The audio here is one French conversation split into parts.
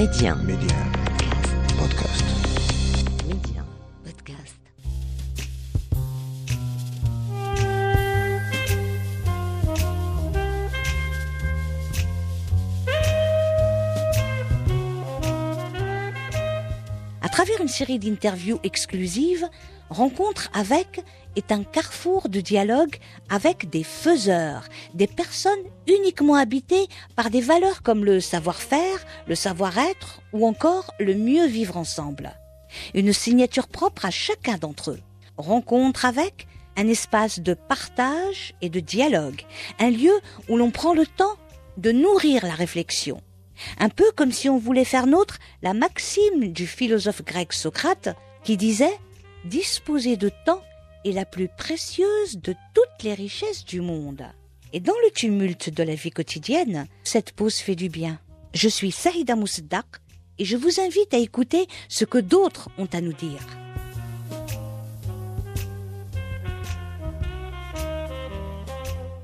Média. Média. Podcast. Travers une série d'interviews exclusives, Rencontre avec est un carrefour de dialogue avec des faiseurs, des personnes uniquement habitées par des valeurs comme le savoir-faire, le savoir-être ou encore le mieux vivre ensemble. Une signature propre à chacun d'entre eux. Rencontre avec un espace de partage et de dialogue, un lieu où l'on prend le temps de nourrir la réflexion. Un peu comme si on voulait faire nôtre la maxime du philosophe grec Socrate qui disait disposer de temps est la plus précieuse de toutes les richesses du monde. Et dans le tumulte de la vie quotidienne, cette pause fait du bien. Je suis Saïda Mousdak et je vous invite à écouter ce que d'autres ont à nous dire.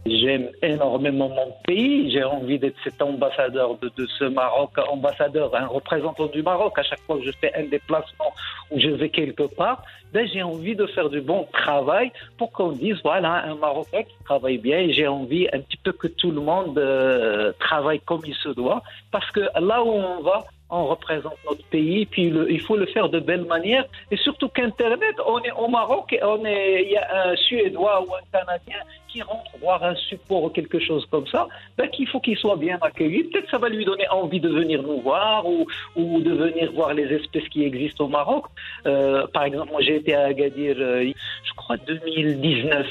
J'aime énormément mon pays. J'ai envie d'être cet ambassadeur de, ce Maroc, ambassadeur, un représentant du Maroc. À chaque fois que je fais un déplacement ou je vais quelque part, ben, j'ai envie de faire du bon travail pour qu'on dise voilà un Marocain qui travaille bien. J'ai envie un petit peu que tout le monde euh, travaille comme il se doit, parce que là où on va, on représente notre pays, puis le, il faut le faire de belle manière. Et surtout qu'Internet, on est au Maroc, et on est, il y a un Suédois ou un Canadien qui rentre voir un support ou quelque chose comme ça, ben qu'il faut qu'il soit bien accueilli. Peut-être ça va lui donner envie de venir nous voir ou, ou de venir voir les espèces qui existent au Maroc. Euh, par exemple, moi j'ai été à Agadir, euh, je crois 2019,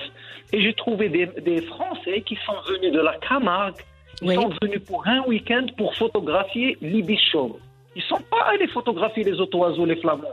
et j'ai trouvé des, des Français qui sont venus de la Camargue ils Oui. sont venus pour un week-end pour photographier l'Ibichauve. Ils sont pas allés photographier les autres oiseaux, les flamands.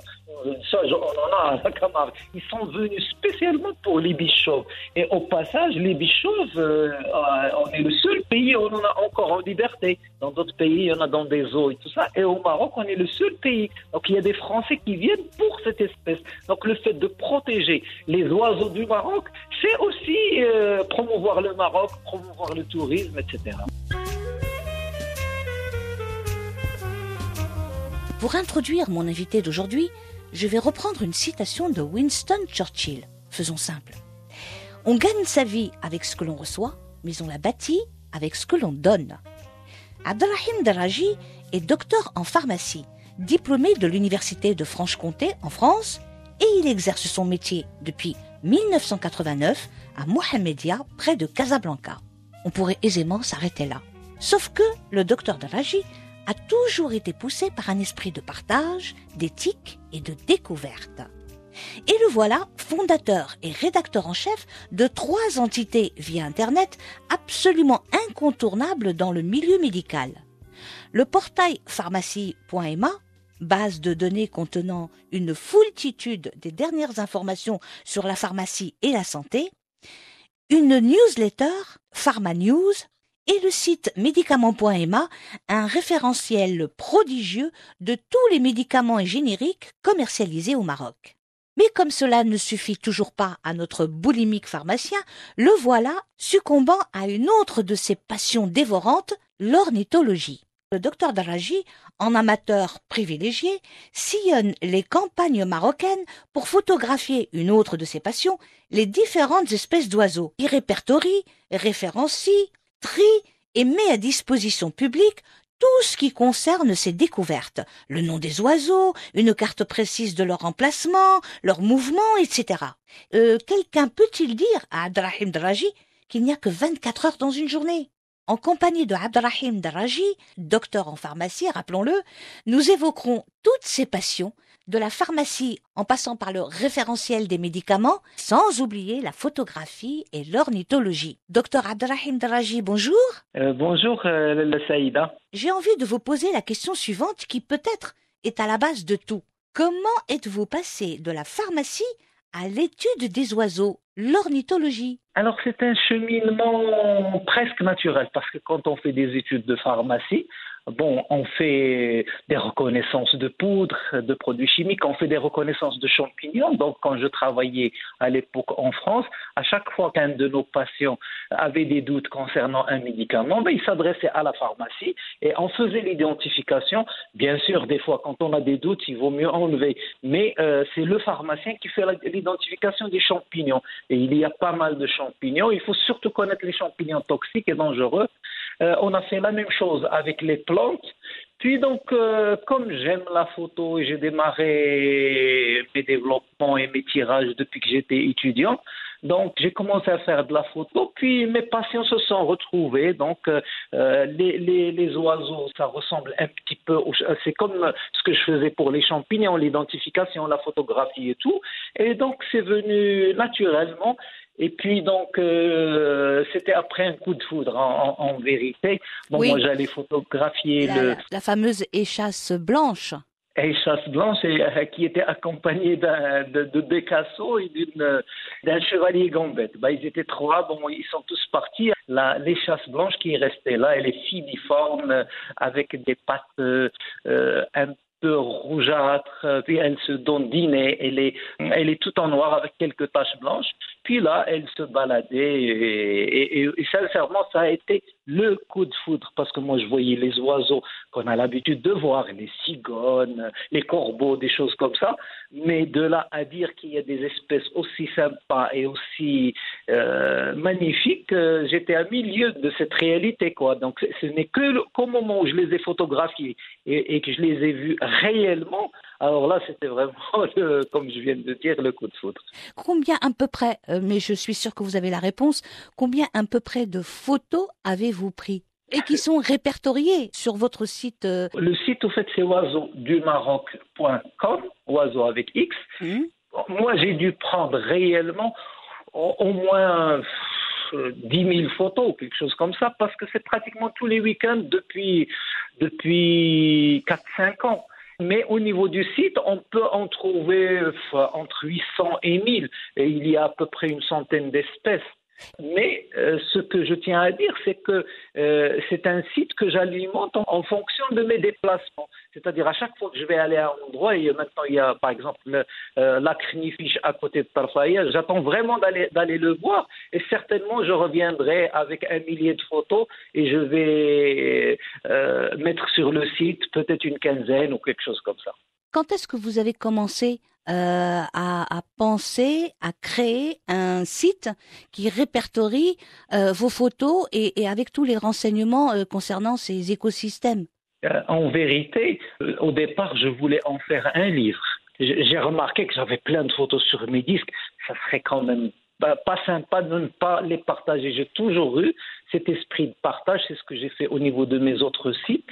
Euh, Ça, on en a à la Camargue. Ils sont venus spécialement pour l'Ibichauve. Et au passage, l'Ibichauve, euh, euh, on est le seul pays où on en a encore en liberté. Dans d'autres pays, il y en a dans des eaux et tout ça. Et au Maroc, on est le seul pays. Donc il y a des Français qui viennent pour cette espèce. Donc le fait de protéger les oiseaux du Maroc, c'est aussi promouvoir le Maroc, promouvoir le tourisme, etc. Pour introduire mon invité d'aujourd'hui, je vais reprendre une citation de Winston Churchill. Faisons simple. On gagne sa vie avec ce que l'on reçoit, mais on la bâtit avec ce que l'on donne. Abdelrahim Daraji est docteur en pharmacie, diplômé de l'Université de Franche-Comté en France, et il exerce son métier depuis 1989 à Mohamedia, près de Casablanca. On pourrait aisément s'arrêter là. Sauf que le docteur Daraji a toujours été poussé par un esprit de partage, d'éthique et de découverte. Et le voilà fondateur et rédacteur en chef de trois entités via Internet absolument incontournables dans le milieu médical. Le portail pharmacie.ma, base de données contenant une foultitude des dernières informations sur la pharmacie et la santé, une newsletter, Pharma News, et le site médicaments.ma, un référentiel prodigieux de tous les médicaments et génériques commercialisés au Maroc. Mais comme cela ne suffit toujours pas à notre boulimique pharmacien, le voilà succombant à une autre de ses passions dévorantes, l'ornithologie. Le docteur Daraji, en amateur privilégié, sillonne les campagnes marocaines pour photographier une autre de ses passions, les différentes espèces d'oiseaux. Il répertorie, référencie, trie et met à disposition publique tout ce qui concerne ces découvertes, le nom des oiseaux, une carte précise de leur emplacement, leur mouvement, etc. Euh, Quelqu'un peut-il dire à Abdelrahim Daraji qu'il n'y a que 24 heures dans une journée? En compagnie de Abdelrahim Daraji, docteur en pharmacie, rappelons-le, nous évoquerons toutes ces passions, de la pharmacie en passant par le référentiel des médicaments, sans oublier la photographie et l'ornithologie. Docteur Abdelrahim Daraji, bonjour. Euh, bonjour, euh, le Saïda. J'ai envie de vous poser la question suivante qui peut-être est à la base de tout. Comment êtes-vous passé de la pharmacie à l'étude des oiseaux, l'ornithologie? Alors c'est un cheminement presque naturel parce que quand on fait des études de pharmacie, Bon, on fait des reconnaissances de poudre, de produits chimiques, on fait des reconnaissances de champignons. Donc, quand je travaillais à l'époque en France, à chaque fois qu'un de nos patients avait des doutes concernant un médicament, ben, il s'adressait à la pharmacie et on faisait l'identification. Bien sûr, des fois, quand on a des doutes, il vaut mieux enlever. Mais euh, c'est le pharmacien qui fait l'identification des champignons. Et il y a pas mal de champignons. Il faut surtout connaître les champignons toxiques et dangereux. Euh, on a fait la même chose avec les plantes. Puis donc, euh, comme j'aime la photo et j'ai démarré mes développements et mes tirages depuis que j'étais étudiant, donc j'ai commencé à faire de la photo. Puis mes patients se sont retrouvés. Donc euh, les, les, les, oiseaux, ça ressemble un petit peu. C'est comme ce que je faisais pour les champignons, l'identification, la photographie et tout. Et donc c'est venu naturellement. Et puis donc euh, c'était après un coup de foudre en, en, vérité. Bon, Oui. moi j'allais photographier La, le la fameuse échasse blanche. Échasse blanche et, euh, qui était accompagné d'un de, de Picasso et euh, d'un chevalier gambette. Bah, ils étaient trois, bon ils sont tous partis. La l'échasse blanche qui est restée là, elle est filiforme euh, avec des pattes un peu rougeâtres, puis elle se dandinait, elle est elle est tout en noir avec quelques taches blanches. Puis là, elle se baladait et, sincèrement, ça a été le coup de foudre parce que moi, je voyais les oiseaux qu'on a l'habitude de voir, les cigognes, les corbeaux, des choses comme ça. Mais de là à dire qu'il y a des espèces aussi sympas et aussi euh, magnifiques, euh, j'étais à milieu de cette réalité, quoi. Donc, ce- n'est que qu'au moment où je les ai photographiés et, et que je les ai vus réellement, alors là, c'était vraiment, le- comme je viens de dire, le coup de foudre. Combien à peu près, euh, mais je suis sûre que vous avez la réponse, combien à peu près de photos avez-vous pris et qui sont répertoriées sur votre site euh, Le site, au fait, c'est oiseaudumaroc.com, oiseau avec X. hmm Moi, j'ai dû prendre réellement au, au moins euh, 10 000 photos, quelque chose comme ça, parce que c'est pratiquement tous les week-ends depuis, depuis 4-5 ans. Mais au niveau du site, on peut en trouver euh, entre 800 et 1000. Et il y a à peu près une centaine d'espèces. Mais euh, ce que je tiens à dire, c'est que euh, c'est un site que j'alimente en, fonction de mes déplacements. C'est-à-dire à chaque fois que je vais aller à un endroit, et maintenant il y a par exemple le, euh, la Crinifiche à côté de Tarfaya, j'attends vraiment d'aller le voir et certainement je reviendrai avec un millier de photos et je vais mettre sur le site peut-être une quinzaine ou quelque chose comme ça. Quand est-ce que vous avez commencé euh, à, penser, à créer un site qui répertorie euh, vos photos et, avec tous les renseignements euh, concernant ces écosystèmes? En vérité, au départ, je voulais en faire un livre. J'ai remarqué que j'avais plein de photos sur mes disques. Ça serait quand même pas, sympa de ne pas les partager. J'ai toujours eu cet esprit de partage. C'est ce que j'ai fait au niveau de mes autres sites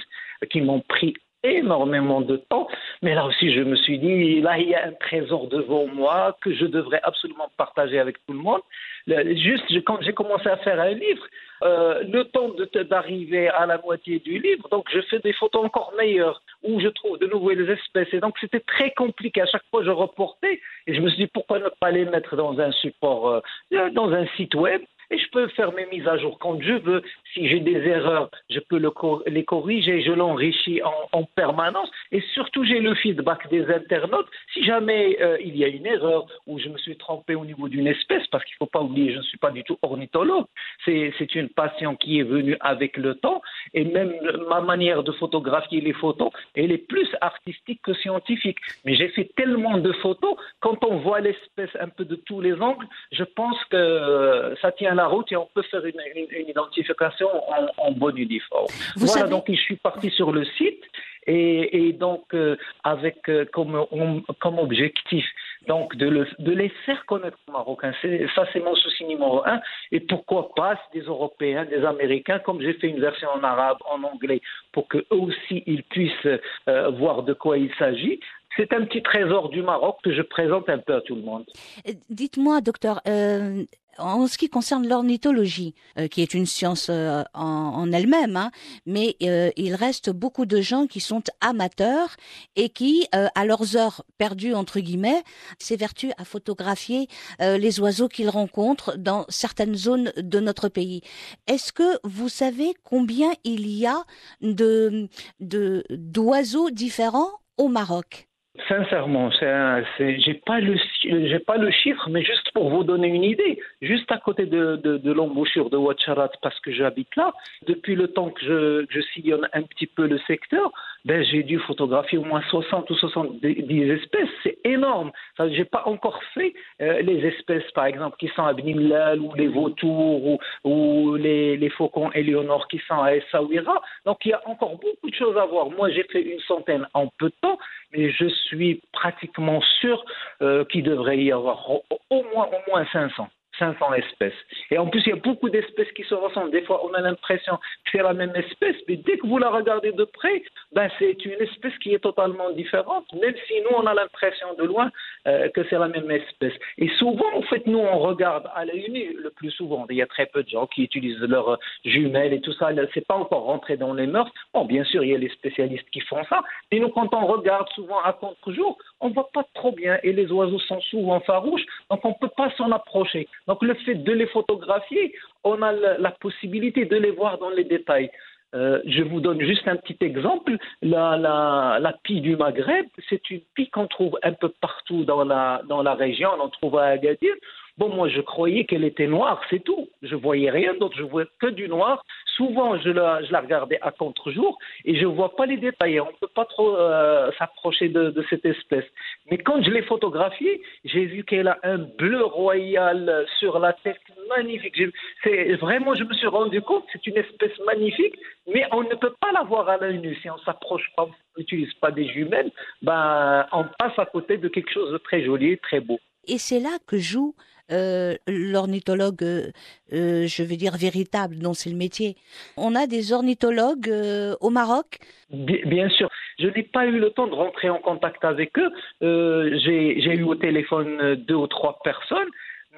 qui m'ont pris énormément de temps. Mais là aussi, je me suis dit, là, il y a un trésor devant moi que je devrais absolument partager avec tout le monde. Juste quand j'ai commencé à faire un livre, euh, le temps d'arriver à la moitié du livre, donc je fais des photos encore meilleures où je trouve de nouvelles espèces. Et donc c'était très compliqué. À chaque fois, je reportais et je me suis dit pourquoi ne pas les mettre dans un support, euh, dans un site web. Et je peux faire mes mises à jour quand je veux. Si j'ai des erreurs, je peux les corriger, je l'enrichis en, en permanence. Et surtout, j'ai le feedback des internautes. Si jamais euh, il y a une erreur ou je me suis trompé au niveau d'une espèce, parce qu'il ne faut pas oublier, je ne suis pas du tout ornithologue. C'est c'est une passion qui est venue avec le temps. Et même ma manière de photographier les photos, elle est plus artistique que scientifique. Mais j'ai fait tellement de photos, quand on voit l'espèce un peu de tous les angles, je pense que euh, ça tient la route et on peut faire une, une- une identification en, en bonne uniforme. Vous voilà, savez- donc je suis parti sur le site et, et donc euh, avec euh, comme, om- comme objectif donc de, le- de les faire connaître aux Marocains. C'est- Ça, c'est mon souci numéro un. Et pourquoi pas des Européens, des Américains, comme j'ai fait une version en arabe, en anglais, pour que eux aussi ils puissent euh, voir de quoi il s'agit. C'est un petit trésor du Maroc que je présente un peu à tout le monde. Euh, dites-moi, docteur, euh, en ce qui concerne l'ornithologie, euh, qui est une science euh, en, elle-même, hein, mais euh, il reste beaucoup de gens qui sont amateurs et qui, à leurs heures perdues entre guillemets, s'évertuent à photographier les oiseaux qu'ils rencontrent dans certaines zones de notre pays. Est-ce que vous savez combien il y a de d'oiseaux différents au Maroc? Sincèrement, j'ai pas le j'ai pas le chiffre, mais juste pour vous donner une idée, juste à côté de, de, l'embouchure de Ouacharat, parce que j'habite là, depuis le temps que je, je sillonne un petit peu le secteur, ben j'ai dû photographier au moins 60 ou 70 espèces. C'est énorme. Je j'ai pas encore fait euh, les espèces, par exemple, qui sont à Bnimlal ou les vautours ou, ou les, les, faucons Éléonore qui sont à Essaouira. Donc il y a encore beaucoup de choses à voir. Moi, j'ai fait une centaine en peu de temps, mais je suis pratiquement sûr euh, qu'il devrait y avoir au moins au moins 500. 500 espèces. Et en plus, il y a beaucoup d'espèces qui se ressemblent. Des fois, on a l'impression que c'est la même espèce, mais dès que vous la regardez de près, ben, c'est une espèce qui est totalement différente, même si nous, on a l'impression de loin euh, que c'est la même espèce. Et souvent, en fait, nous, on regarde à l'œil nu le plus souvent. Il y a très peu de gens qui utilisent leurs jumelles et tout ça. C'est pas encore rentré dans les mœurs. Bon, bien sûr, il y a les spécialistes qui font ça. Mais nous, quand on regarde souvent à contre-jour, on voit pas trop bien et les oiseaux sont souvent farouches, donc on peut pas s'en approcher. Donc le fait de les photographier, on a la possibilité de les voir dans les détails. Euh, je vous donne juste un petit exemple. La, la, la pie du Maghreb, c'est une pie qu'on trouve un peu partout dans la, dans la région. On en trouve à Agadir. Bon, moi, je croyais qu'elle était noire, c'est tout. Je voyais rien d'autre, je voyais que du noir. Souvent, je la, je la regardais à contre-jour et je vois pas les détails. On ne peut pas trop euh, s'approcher de, cette espèce. Mais quand je l'ai photographiée, j'ai vu qu'elle a un bleu royal sur la tête magnifique. C'est vraiment, je me suis rendu compte, c'est une espèce magnifique, mais on ne peut pas la voir à l'œil nu. Si on s'approche pas, on n'utilise pas des jumelles, ben, on passe à côté de quelque chose de très joli et très beau. Et c'est là que joue euh, l'ornithologue, euh, euh, je veux dire véritable, dont c'est le métier. On a des ornithologues au Maroc Bien sûr. Je n'ai pas eu le temps de rentrer en contact avec eux. J'ai eu au téléphone deux ou trois personnes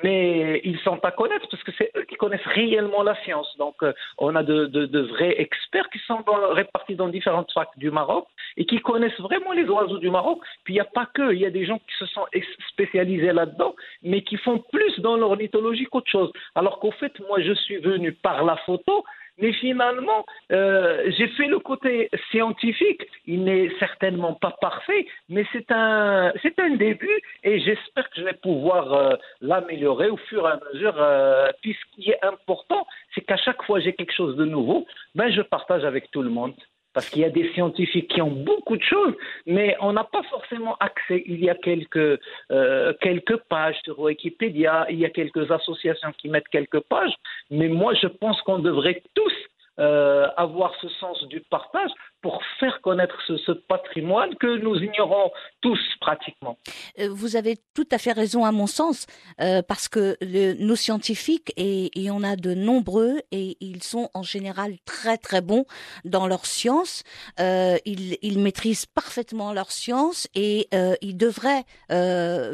mais ils sont à connaître parce que c'est eux connaissent réellement la science. Donc, euh, on a de, vrais experts qui sont répartis dans différentes facs du Maroc et qui connaissent vraiment les oiseaux du Maroc. Puis, il n'y a pas que, il y a des gens qui se sont spécialisés là-dedans, mais qui font plus dans l'ornithologie qu'autre chose. Alors qu'au fait, moi, je suis venu par la photo, mais finalement, euh, j'ai fait le côté scientifique. Il n'est certainement pas parfait, mais c'est un, c'est un début et j'espère que je vais pouvoir euh, l'améliorer au fur et à mesure. Euh, puis ce qui est important, c'est qu'à chaque fois j'ai quelque chose de nouveau, ben je partage avec tout le monde parce qu'il y a des scientifiques qui ont beaucoup de choses, mais on n'a pas forcément accès. Il y a quelques, euh, quelques pages sur Wikipédia, il y a quelques associations qui mettent quelques pages, mais moi je pense qu'on devrait tous euh, avoir ce sens du partage pour faire connaître ce, patrimoine que nous ignorons tous pratiquement. Euh, vous avez tout à fait raison à mon sens, euh, parce que le, nos scientifiques, et il y en a de nombreux, et ils sont en général très très bons dans leur science, euh, ils, maîtrisent parfaitement leur science et ils devraient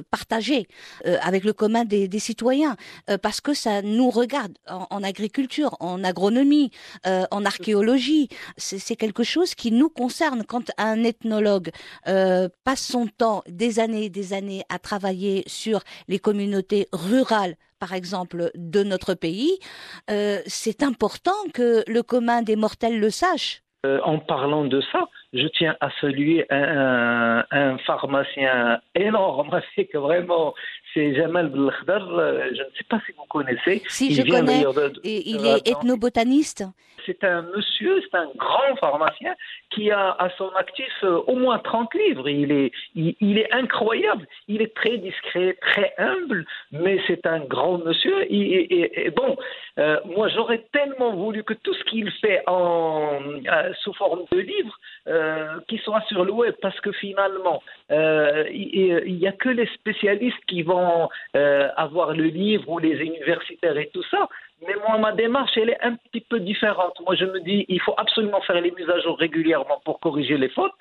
partager avec le commun des, des citoyens, parce que ça nous regarde en, en agriculture, en agronomie, en archéologie, c'est quelque chose qui nous concerne. Quand un ethnologue euh, passe son temps, des années et des années, à travailler sur les communautés rurales, par exemple, de notre pays, euh, c'est important que le commun des mortels le sache. Euh, en parlant de ça, je tiens à saluer un, un pharmacien énorme, c'est que vraiment, c'est Jamal Belkhdar, je ne sais pas si vous connaissez. Si, il je connais, de, et il est ethnobotaniste c'est un monsieur, c'est un grand pharmacien qui a à son actif euh, au moins 30 livres. Il est, il, il, est incroyable. Il est très discret, très humble, mais c'est un grand monsieur. Et, et, bon, euh, moi j'aurais tellement voulu que tout ce qu'il fait en, euh, sous forme de livres, euh, qui soit sur le web, parce que finalement, euh, il n'y a que les spécialistes qui vont avoir le livre ou les universitaires et tout ça. Mais moi, ma démarche, elle est un petit peu différente. Moi, je me dis, il faut absolument faire les mises à jour régulièrement pour corriger les fautes.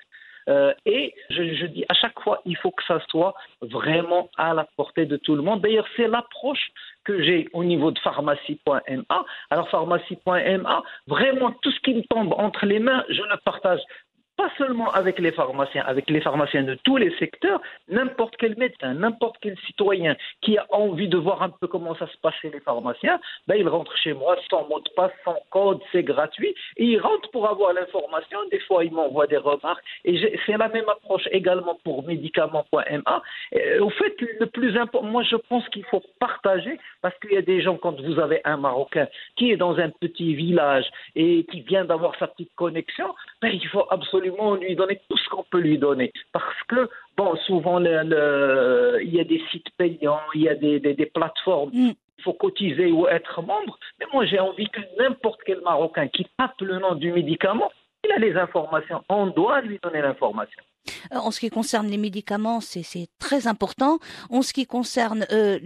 Euh, et je, dis à chaque fois, il faut que ça soit vraiment à la portée de tout le monde. D'ailleurs, c'est l'approche que j'ai au niveau de pharmacie.ma. Alors, pharmacie.ma, vraiment, tout ce qui me tombe entre les mains, je le partage pas seulement avec les pharmaciens, avec les pharmaciens de tous les secteurs, n'importe quel médecin, n'importe quel citoyen qui a envie de voir un peu comment ça se passe chez les pharmaciens, ben il rentre chez moi sans mot de passe, sans code, c'est gratuit, il rentre pour avoir l'information. Des fois, il m'envoie des remarques, et c'est la même approche également pour médicaments.ma. Au fait, le plus important, moi je pense qu'il faut partager, parce qu'il y a des gens, quand vous avez un Marocain qui est dans un petit village et qui vient d'avoir sa petite connexion, ben, il faut absolument lui donner tout ce qu'on peut lui donner. Parce que, bon, souvent, le, il y a des sites payants, il y a des, des, plateformes. Mm. Il faut cotiser ou être membre. Mais moi, j'ai envie que n'importe quel Marocain qui tape le nom du médicament, il a les informations. On doit lui donner l'information. Euh, en ce qui concerne les médicaments, c'est très important. En ce qui concerne euh,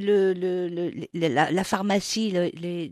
la, pharmacie,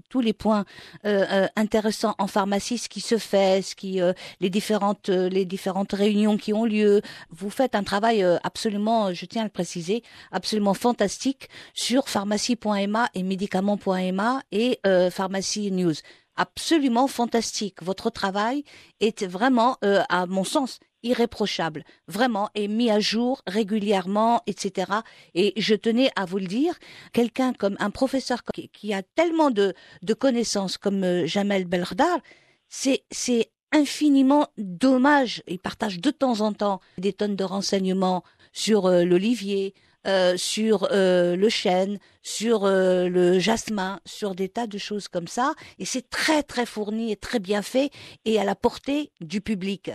tous les points euh, intéressants en pharmacie, ce qui se fait, qui, les différentes, les différentes réunions qui ont lieu, vous faites un travail absolument, je tiens à le préciser, absolument fantastique sur pharmacie.ma et médicaments.ma et pharmacie news absolument fantastique. Votre travail est vraiment, à mon sens, irréprochable, vraiment, et mis à jour régulièrement, etc. Et je tenais à vous le dire, quelqu'un comme un professeur qui, a tellement de, connaissances comme euh, Jamel Belhardar, c'est, c'est infiniment dommage. Il partage de temps en temps des tonnes de renseignements sur euh, l'olivier, euh, sur le chêne, sur le jasmin, sur des tas de choses comme ça. Et c'est très très fourni et très bien fait et à la portée du public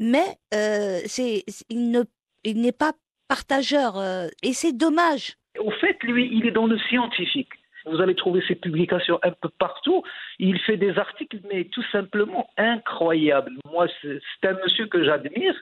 mais euh, il n'est pas partageur euh, et c'est dommage. Au fait, lui, il est dans le scientifique. Vous allez trouver ses publications un peu partout. Il fait des articles, mais tout simplement incroyables. Moi, c'est un monsieur que j'admire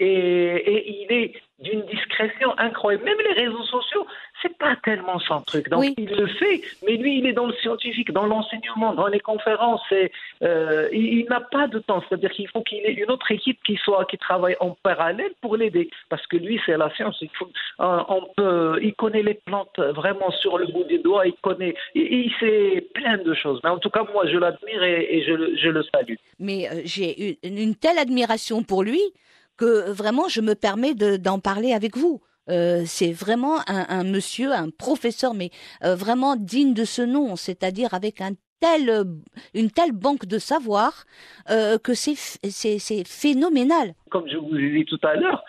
et, et il est d'une discrétion incroyable. Même les réseaux sociaux, c'est pas tellement son truc. Donc il le fait, mais lui, il est dans le scientifique, dans l'enseignement, dans les conférences. Et, euh, il, n'a pas de temps. C'est-à-dire qu'il faut qu'il ait une autre équipe qui soit qui travaille en parallèle pour l'aider, parce que lui, c'est la science. Il, faut, euh, on peut, il connaît les plantes vraiment sur le bout des doigts. Il connaît, il, sait plein de choses. Mais en tout cas, moi, je l'admire et, je, je, le salue. Mais euh, j'ai une, une telle admiration pour lui que vraiment je me permets d'en parler avec vous. Euh, c'est vraiment un, monsieur, un professeur, mais euh, vraiment digne de ce nom, c'est-à-dire avec un tel, une telle banque de savoir que c'est phénoménal. Comme je vous l'ai dit tout à l'heure,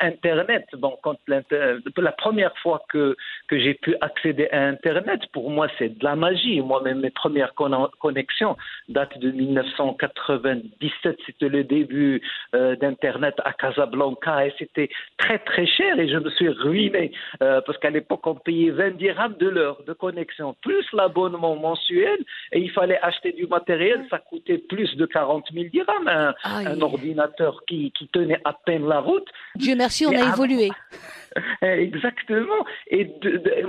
Internet, bon, quand la première fois que, que j'ai pu accéder à Internet, pour moi, c'est de la magie. Moi-même, mes premières connexions datent de 1997. C'était le début euh, d'Internet à Casablanca et c'était très, très cher et je me suis ruiné euh, parce qu'à l'époque, on payait 20 dirhams de l'heure de connexion, plus l'abonnement mensuel et il fallait acheter du matériel. Ça coûtait plus de 40 000 dirhams, un, un ordinateur qui, qui tenait à peine la route. Dieu merci, on a évolué. Exactement. Et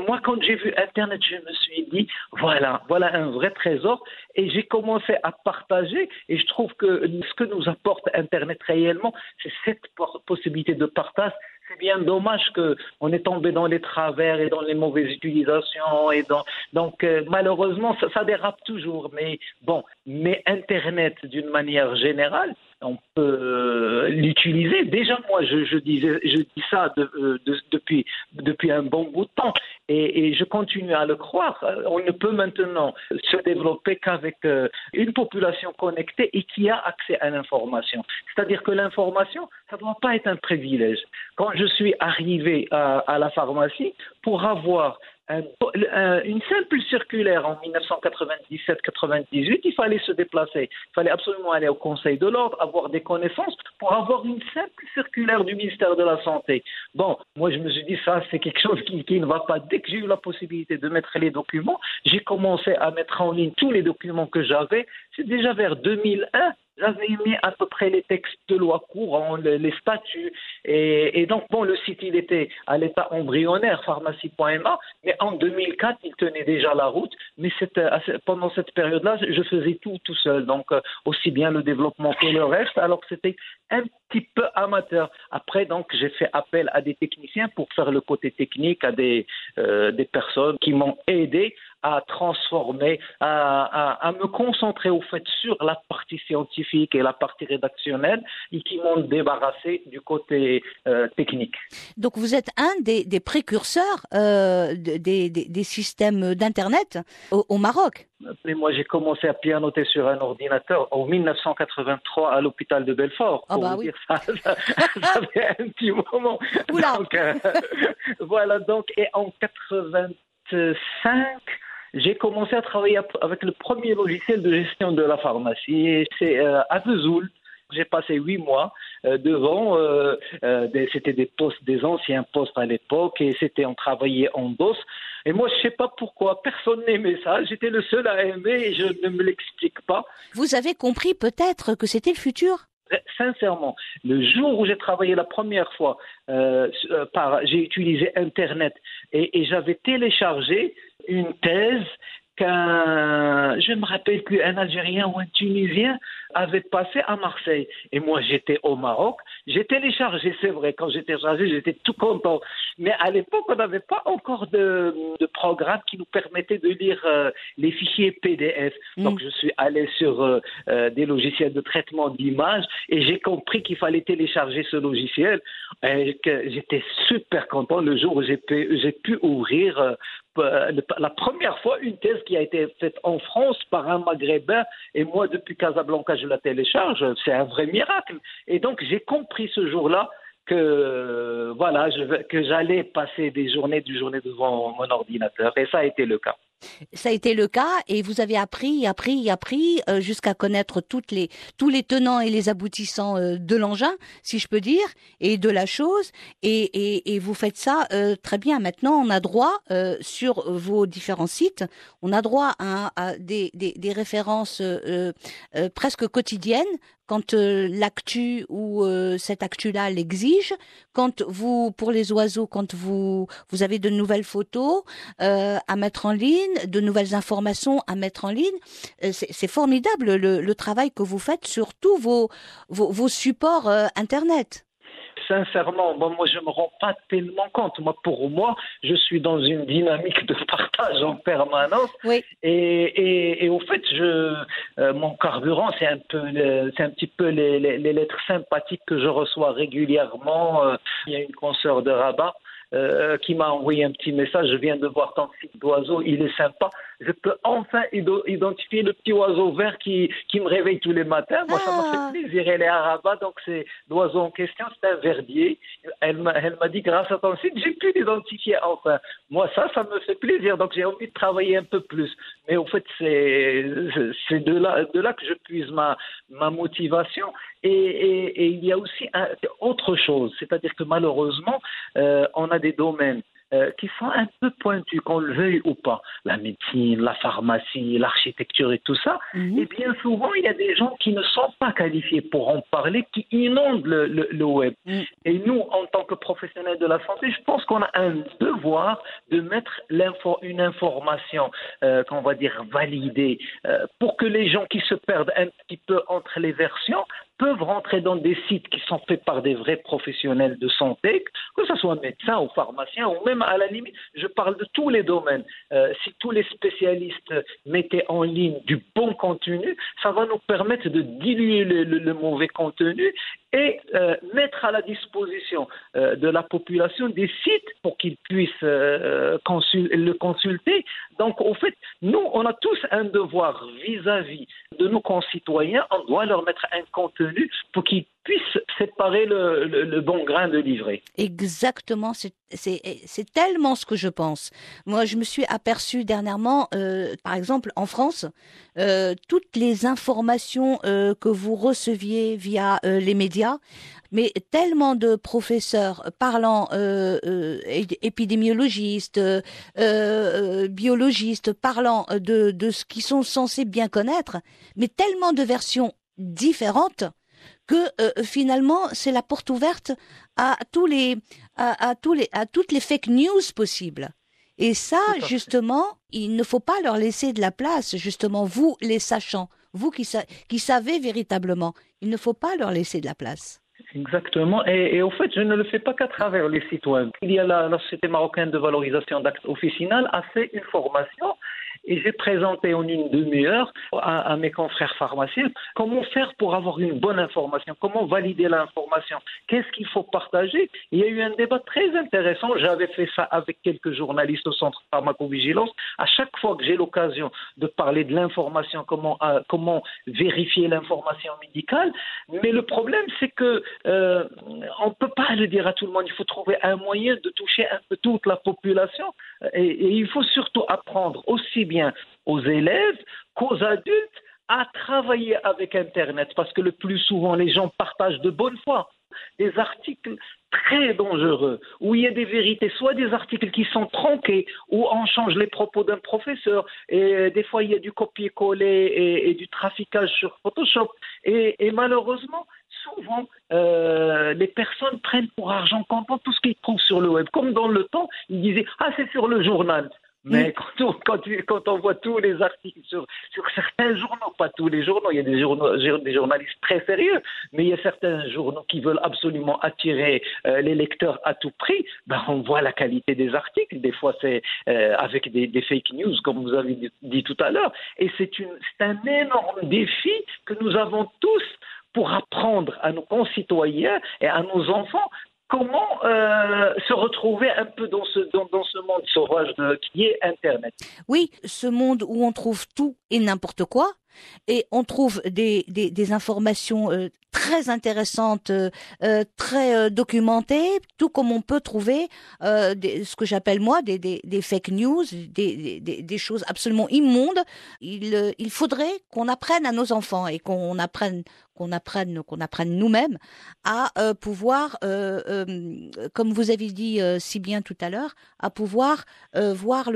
moi, quand j'ai vu Internet, je me suis dit, voilà, voilà un vrai trésor. Et j'ai commencé à partager. Et je trouve que ce que nous apporte Internet réellement, c'est cette possibilité de partage. C'est bien dommage qu'on est tombé dans les travers et dans les mauvaises utilisations. Et dans, donc, euh, malheureusement, ça, ça dérape toujours. Mais bon, mais Internet, d'une manière générale, on peut euh, l'utiliser. Déjà, moi, je, disais, je dis ça euh, depuis, depuis un bon bout de temps et, je continue à le croire. On ne peut maintenant se développer qu'avec euh, une population connectée et qui a accès à l'information. C'est-à-dire que l'information, ça ne doit pas être un privilège. Quand je suis arrivé à la pharmacie, pour avoir une simple circulaire en 1997-98, il fallait se déplacer. Il fallait absolument aller au Conseil de l'ordre, avoir des connaissances pour avoir une simple circulaire du ministère de la Santé. Bon, moi je me suis dit ça, c'est quelque chose qui, qui, ne va pas. Dès que j'ai eu la possibilité de mettre les documents, j'ai commencé à mettre en ligne tous les documents que j'avais. C'est déjà vers 2001 j'avais mis à peu près les textes de loi courants, les, statuts. Et, donc, bon, le site, il était à l'état embryonnaire, pharmacie.ma, mais en 2004, il tenait déjà la route. Mais pendant cette période-là, je faisais tout tout seul. Donc, euh, aussi bien le développement que le reste, alors que c'était un petit peu amateur. Après, donc, j'ai fait appel à des techniciens pour faire le côté technique, à des, euh, des personnes qui m'ont aidé à transformer, à, me concentrer au fait sur la partie scientifique et la partie rédactionnelle et qui m'ont débarrassé du côté euh, technique. Donc vous êtes un des, précurseurs euh, des, systèmes d'Internet au, Maroc. Mais moi, j'ai commencé à pianoter sur un ordinateur en 1983 à l'hôpital de Belfort. Ah bah oui. ça, ça, fait un petit moment. Donc, euh, voilà, donc, et en 85, j'ai commencé à travailler avec le premier logiciel de gestion de la pharmacie. C'est euh, à Vesoul. J'ai passé huit mois euh, devant. Euh, c'était des postes, des anciens postes à l'époque, et c'était on travaillait en DOS. Et moi, je sais pas pourquoi, personne n'aimait ça. J'étais le seul à aimer, et je ne me l'explique pas. Vous avez compris peut-être que c'était le futur? Sincèrement, le jour où j'ai travaillé la première fois, par, j'ai utilisé Internet et, et j'avais téléchargé une thèse qu'un, je me rappelle plus, un Algérien ou un Tunisien avait passé à Marseille. Et moi, j'étais au Maroc. J'ai téléchargé, c'est vrai, quand j'étais chargé, j'étais tout content. Mais à l'époque, on n'avait pas encore de, de, programme qui nous permettait de lire euh, les fichiers PDF. Mm. Donc, je suis allé sur euh, euh, des logiciels de traitement d'images et j'ai compris qu'il fallait télécharger ce logiciel. Et que j'étais super content le jour où j'ai pu, j'ai pu ouvrir la première fois une thèse qui a été faite en France par un Maghrébin et moi depuis Casablanca je la télécharge, c'est un vrai miracle. Et donc j'ai compris ce jour-là que voilà, que j'allais passer des journées du journée devant mon ordinateur et ça a été le cas. Ça a été le cas et vous avez appris, appris, appris euh, jusqu'à connaître les, tous les tenants et les aboutissants euh, de l'engin, si je peux dire, et de la chose. Et, vous faites ça euh, très bien. Maintenant, on a droit sur vos différents sites, on a droit à, des, références presque quotidiennes quand l'actu ou cette actu-là l'exige, quand vous, pour les oiseaux, quand vous, vous avez de nouvelles photos à mettre en ligne, de nouvelles informations à mettre en ligne. Euh, c'est formidable le, travail que vous faites sur tous vos, vos, supports euh, Internet sincèrement, moi, je me rends pas tellement compte. Moi, pour moi, je suis dans une dynamique de partage en permanence. Oui. Et, et, au fait, je, euh, mon carburant, c'est un peu, c'est un petit peu les, les, lettres sympathiques que je reçois régulièrement. il y a une consoeur de Rabat euh, qui m'a envoyé un petit message. Je viens de voir ton site d'oiseau, il est sympa. Je peux enfin identifier le petit oiseau vert qui, qui me réveille tous les matins. Moi, ça m'a fait ah. plaisir. Elle est à Rabat, donc c'est l'oiseau en question, c'est un verdier. Elle m'a, dit, grâce à ton site, j'ai pu l'identifier enfin. Moi, ça, ça me fait plaisir. Donc j'ai envie de travailler un peu plus. Mais au fait, c'est, c'est de là, de là que je puise ma, ma motivation. Et, et, et il y a aussi un, autre chose, c'est-à-dire que malheureusement, euh, on a des domaines euh, qui sont un peu pointus, qu'on le veuille ou pas. La médecine, la pharmacie, l'architecture et tout ça. Mhm. Et bien souvent, il y a des gens qui ne sont pas qualifiés pour en parler, qui inondent le, le, web. Mhm. Et nous, en tant que professionnels de la santé, je pense qu'on a un devoir de mettre une information euh, qu'on va dire validée euh, pour que les gens qui se perdent un petit peu entre les versions peuvent rentrer dans des sites qui sont faits par des vrais professionnels de santé, que ce soit médecins ou pharmaciens, ou même à la limite, je parle de tous les domaines. Euh, si tous les spécialistes mettaient en ligne du bon contenu, ça va nous permettre de diluer le, mauvais contenu et euh, mettre à la disposition euh, de la population des sites pour qu'ils puissent le consulter. Donc, au fait, nous, on a tous un devoir vis-à-vis de nos concitoyens. On doit leur mettre un contenu pour qu'ils puissent séparer le, bon grain de livret. Exactement, c'est tellement ce que je pense. Moi, je me suis aperçu dernièrement, euh, par exemple, en France, euh, toutes les informations euh, que vous receviez via les médias, mais tellement de professeurs parlant épidémiologistes, biologistes, parlant de ce qu'ils sont censés bien connaître, mais tellement de versions différentes que euh, finalement c'est la porte ouverte à tous les à, tous les à toutes les fake news possibles. Et ça, justement, il ne faut pas leur laisser de la place, justement, vous les sachants, vous qui, qui savez véritablement, il ne faut pas leur laisser de la place. Exactement. Et, au fait, je ne le fais pas qu'à travers les sites web. Il y a la, la Société marocaine de valorisation d'actes officinales a fait une formation et j'ai présenté en une demi-heure à, mes confrères pharmaciens comment faire pour avoir une bonne information, comment valider l'information, qu'est-ce qu'il faut partager. Il y a eu un débat très intéressant. J'avais fait ça avec quelques journalistes au Centre pharmacovigilance. À chaque fois que j'ai l'occasion de parler de l'information, comment, euh, vérifier l'information médicale, mais le problème c'est que euh, on ne peut pas le dire à tout le monde. Il faut trouver un moyen de toucher un peu toute la population et, et il faut surtout apprendre aussi bien aux élèves qu'aux adultes à travailler avec Internet, parce que le plus souvent, les gens partagent de bonne foi des articles très dangereux, où il y a des vérités, soit des articles qui sont tronqués, où on change les propos d'un professeur, et des fois il y a du copier-coller et, du traficage sur Photoshop, et, malheureusement, souvent, euh, les personnes prennent pour argent comptant tout ce qu'ils trouvent sur le web. Comme dans le temps, ils disaient Ah, c'est sur le journal. Mais quand on, quand, on, voit tous les articles sur, sur, certains journaux, pas tous les journaux, il y a des, journaux, des journalistes très sérieux, mais il y a certains journaux qui veulent absolument attirer euh, les lecteurs à tout prix, ben on voit la qualité des articles. Des fois, c'est euh, avec des, des, fake news, comme vous avez dit, dit tout à l'heure. Et c'est un énorme défi que nous avons tous pour apprendre à nos concitoyens et à nos enfants comment euh, se retrouver un peu dans ce, dans, dans ce monde sauvage qui est Internet? Oui, ce monde où on trouve tout et n'importe quoi, et on trouve des, informations euh, très intéressantes, euh, euh très documentées, tout comme on peut trouver ce que j'appelle moi des, fake news, des, choses absolument immondes. Il, faudrait qu'on apprenne à nos enfants et qu'on apprenne qu'on apprenne, qu'on apprenne nous-mêmes à pouvoir, comme vous avez dit si bien tout à l'heure, à pouvoir voir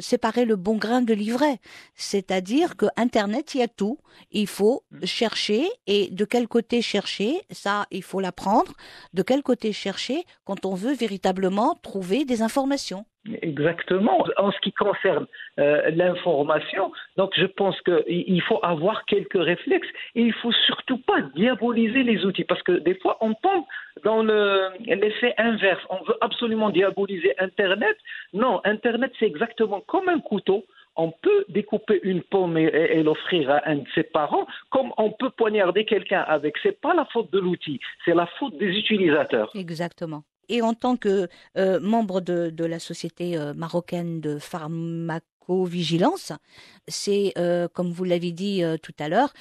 séparer le bon grain de l'ivraie. C'est-à-dire que Internet, il y a tout. Il faut mmh. chercher et de quel côté chercher, ça, il faut l'apprendre. De quel côté chercher quand on veut véritablement trouver des informations. Exactement. En ce qui concerne euh, l'information, donc je pense qu'il faut avoir quelques réflexes et il faut surtout pas diaboliser les outils parce que des fois on tombe dans l'effet inverse. On veut absolument diaboliser Internet. Non, Internet c'est exactement comme un couteau on peut découper une pomme et, l'offrir à un de ses parents, comme on peut poignarder quelqu'un avec. C'est pas la faute de l'outil, c'est la faute des utilisateurs. Exactement et en tant que euh, membre de, la société euh, marocaine de pharmacovigilance, c'est, euh, comme vous l'avez dit tout à l'heure,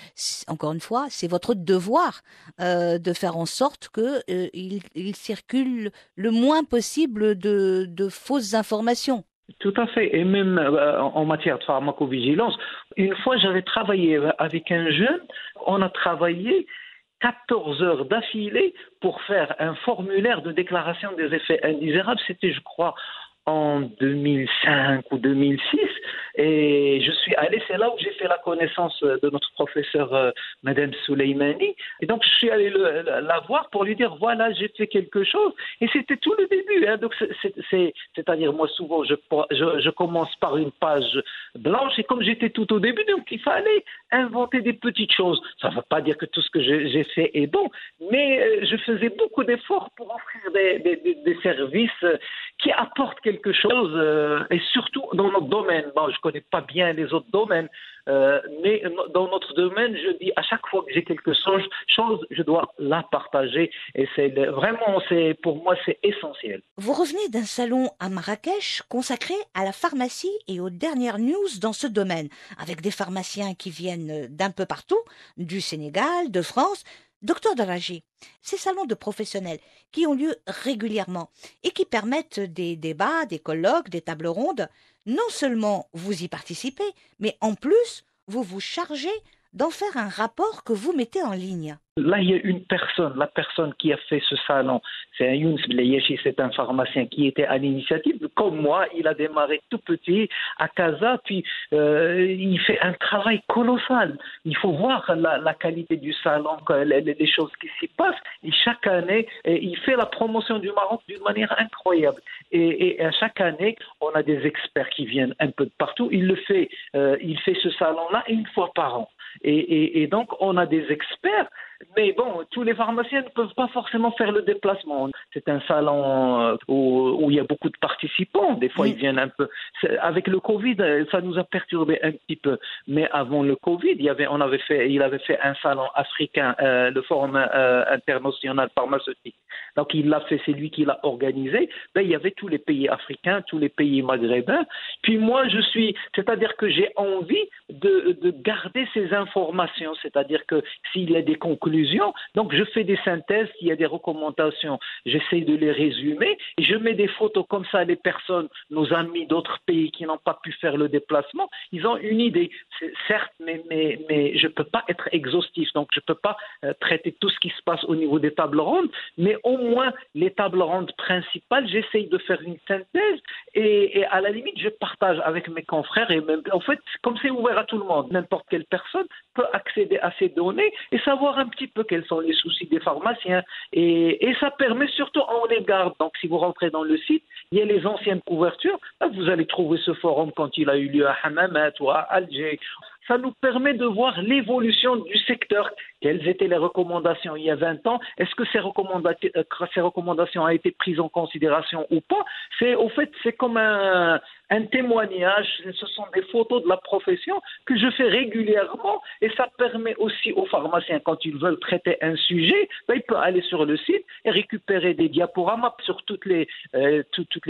encore une fois, c'est votre devoir de faire en sorte qu'il il circule le moins possible de, fausses informations. Tout à fait. Et même en matière de pharmacovigilance, une fois j'avais travaillé avec un jeune, on a travaillé 14 heures d'affilée pour faire un formulaire de déclaration des effets indésirables. C'était, je crois, en 2005 ou 2006 et je suis allé, c'est là où j'ai fait la connaissance de notre professeur euh, Madame Souleimani et donc je suis allé la voir pour lui dire voilà j'ai fait quelque chose. Et c'était tout le début hein. donc c'est à dire moi souvent je commence par une page blanche. Et comme j'étais tout au début donc il fallait inventer des petites choses ça ne veut pas dire que tout ce que j'ai fait est bon mais euh, je faisais beaucoup d'efforts pour offrir des, services qui apportent quelque chose, euh, et surtout dans notre domaine. Bon, je ne connais pas bien les autres domaines, euh, mais dans notre domaine, je dis à chaque fois que j'ai quelque chose, je dois la partager. Et c'est vraiment, c'est pour moi, c'est essentiel. Vous revenez d'un salon à Marrakech consacré à la pharmacie et aux dernières news dans ce domaine, avec des pharmaciens qui viennent d'un peu partout, du Sénégal, de France. Docteur Daraji, ces salons de professionnels qui ont lieu régulièrement et qui permettent des débats, des colloques, des tables rondes, non seulement vous y participez, mais en plus, vous vous chargez d'en faire un rapport que vous mettez en ligne. Là, il y a une personne, la personne qui a fait ce salon, c'est un Younes Bleyeshi, c'est un pharmacien qui était à l'initiative. Comme moi, il a démarré tout petit à Casa, puis euh, il fait un travail colossal. Il faut voir la, qualité du salon, les, choses qui s'y passent. Et chaque année, il fait la promotion du Maroc d'une manière incroyable. Et, et, à chaque année, on a des experts qui viennent un peu de partout. Il le fait, euh, il fait ce salon-là une fois par an. Et, et, et, donc, on a des experts mais bon, tous les pharmaciens ne peuvent pas forcément faire le déplacement. C'est un salon euh, où, où, il y a beaucoup de participants. Des fois, oui. ils viennent un peu. Avec le Covid, euh, ça nous a perturbé un petit peu. Mais avant le Covid, il y avait, on avait fait, il avait fait un salon africain, euh, le Forum euh, international pharmaceutique. Donc, il l'a fait, c'est lui qui l'a organisé. Ben, il y avait tous les pays africains, tous les pays maghrébins. Puis moi, je suis, c'est-à-dire que j'ai envie de, de garder ces informations. C'est-à-dire que s'il y a des conclusions donc, je fais des synthèses, il y a des recommandations, j'essaie de les résumer et je mets des photos comme ça. Les personnes, nos amis d'autres pays qui n'ont pas pu faire le déplacement, ils ont une idée. Certes, mais, mais, mais je ne peux pas être exhaustif. Donc, je ne peux pas euh, traiter tout ce qui se passe au niveau des tables rondes, mais au moins les tables rondes principales, j'essaye de faire une synthèse et, à la limite, je partage avec mes confrères. Et même, en fait, comme c'est ouvert à tout le monde, n'importe quelle personne peut accéder à ces données et savoir un petit peu quels sont les soucis des pharmaciens. Et, ça permet surtout, on les garde. Donc, si vous rentrez dans le site, il y a les anciennes couvertures. Vous allez trouver ce forum quand il a eu lieu à Hamamat ou à Alger. Ça nous permet de voir l'évolution du secteur. Quelles étaient les recommandations il y a 20 ans? Est-ce que ces recommandations, ces recommandations ont été prises en considération ou pas? C'est au fait, c'est comme un, témoignage. Ce sont des photos de la profession que je fais régulièrement et ça permet aussi aux pharmaciens, quand ils veulent traiter un sujet, ben, ils peuvent aller sur le site et récupérer des diaporamas sur toutes les, euh,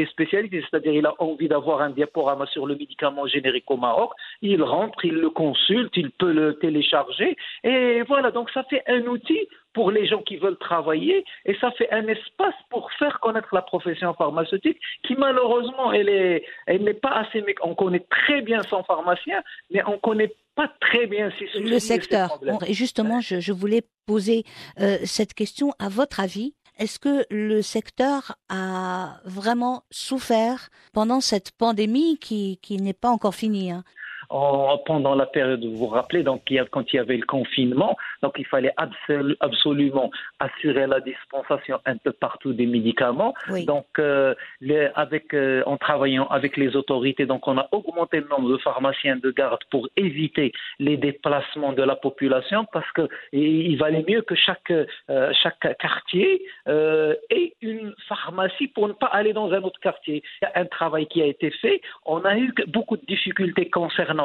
spécialités. C'est-à-dire, il a envie d'avoir un diaporama sur le médicament générique au Maroc, il rentre, il le consulte, il peut le télécharger. Et voilà. Donc, ça fait un outil pour les gens qui veulent travailler et ça fait un espace pour faire connaître la profession pharmaceutique qui malheureusement elle est elle n'est pas assez on connaît très bien son pharmacien mais on connaît pas très bien si le secteur. et justement je, je voulais poser euh, cette question à votre avis. Est-ce que le secteur a vraiment souffert pendant cette pandémie qui, qui n'est pas encore finie hein? En, pendant la période, vous vous rappelez, donc quand il y avait le confinement, donc il fallait absolu, absolument assurer la dispensation un peu partout des médicaments. Oui. Donc euh, les, avec euh, en travaillant avec les autorités, donc on a augmenté le nombre de pharmaciens de garde pour éviter les déplacements de la population parce que il valait mieux que chaque euh, chaque quartier ait une pharmacie pour ne pas aller dans un autre quartier. Il y a un travail qui a été fait. On a eu beaucoup de difficultés concernant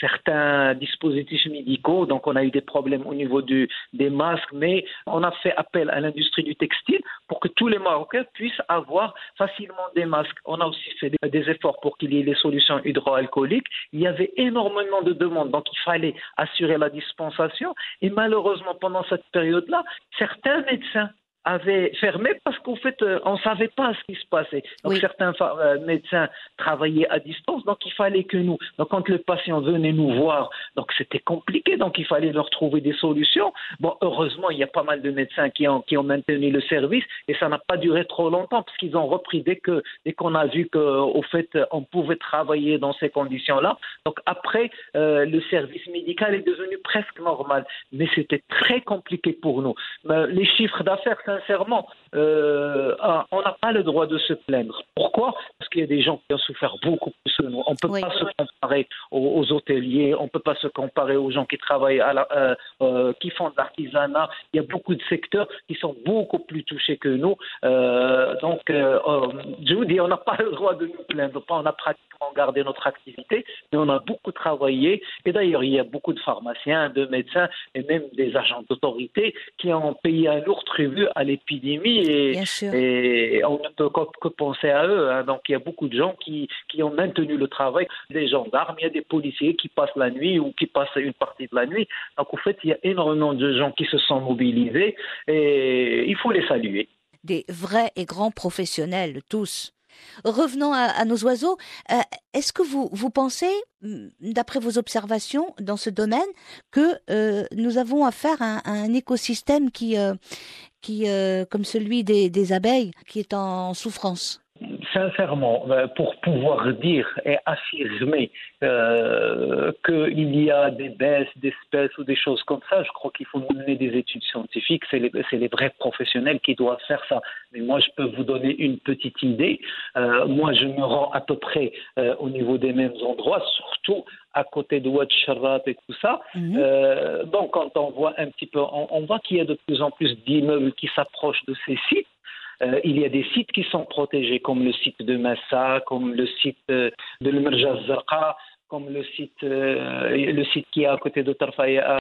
certains dispositifs médicaux. Donc, on a eu des problèmes au niveau des masques, mais on a fait appel à l'industrie du textile pour que tous les Marocains puissent avoir facilement des masques. On a aussi fait des, des efforts pour qu'il y ait des solutions hydroalcooliques. Il y avait énormément de demandes, donc il fallait assurer la dispensation. Et malheureusement, pendant cette période-là, certains médecins avait fermé parce qu'en fait, euh, on ne savait pas ce qui se passait. Donc, oui. certains euh, médecins travaillaient à distance, donc il fallait que nous, donc quand le patient venait nous voir, donc c'était compliqué, donc il fallait leur trouver des solutions. Bon, heureusement, il y a pas mal de médecins qui ont, qui ont maintenu le service et ça n'a pas duré trop longtemps parce qu'ils ont repris dès que dès qu'on a vu qu'au fait, on pouvait travailler dans ces conditions-là. Donc, après, euh, le service médical est devenu presque normal, mais c'était très compliqué pour nous. Les chiffres d'affaires, sincèrement, euh, on n'a pas le droit de se plaindre. Pourquoi? Parce qu'il y a des gens qui ont souffert beaucoup plus que nous. On ne peut oui, pas se comparer aux, aux, hôteliers, on ne peut pas se comparer aux gens qui travaillent, à la, euh, euh, qui font de l'artisanat. Il y a beaucoup de secteurs qui sont beaucoup plus touchés que nous. Donc, je vous dis, on n'a pas le droit de nous plaindre. On a pratiquement gardé notre activité, mais on a beaucoup travaillé. Et d'ailleurs, il y a beaucoup de pharmaciens, de médecins et même des agents d'autorité qui ont payé un lourd tribut à l'épidémie et, et, on ne peut que penser à eux. Hein. Donc il y a beaucoup de gens qui, qui ont maintenu le travail, des gendarmes, il y a des policiers qui passent la nuit ou qui passent une partie de la nuit. Donc en fait, il y a énormément de gens qui se sont mobilisés et il faut les saluer. Des vrais et grands professionnels, tous. Revenons à, nos oiseaux. Euh, est-ce que vous, pensez, mm, d'après vos observations dans ce domaine, que euh, nous avons affaire à, un écosystème qui, qui comme celui des abeilles, qui est en souffrance? Sincèrement, euh, pour pouvoir dire et affirmer euh, qu'il y a des baisses d'espèces ou des choses comme ça, je crois qu'il faut mener des études scientifiques. C'est les, les, vrais professionnels qui doivent faire ça. Mais moi, je peux vous donner une petite idée. Euh, moi, je me rends à peu près euh, au niveau des mêmes endroits, surtout à côté de Ouad Sharrat et tout ça. Mhm. Euh, donc, quand on voit un petit peu, on, on voit qu'il y a de plus en plus d'immeubles qui s'approchent de ces sites. Euh, il y a des sites qui sont protégés, comme le site de Massa, comme le site euh, de l'Emerja Zarqa, comme le site, euh, le site qui est à côté de Tarfaya à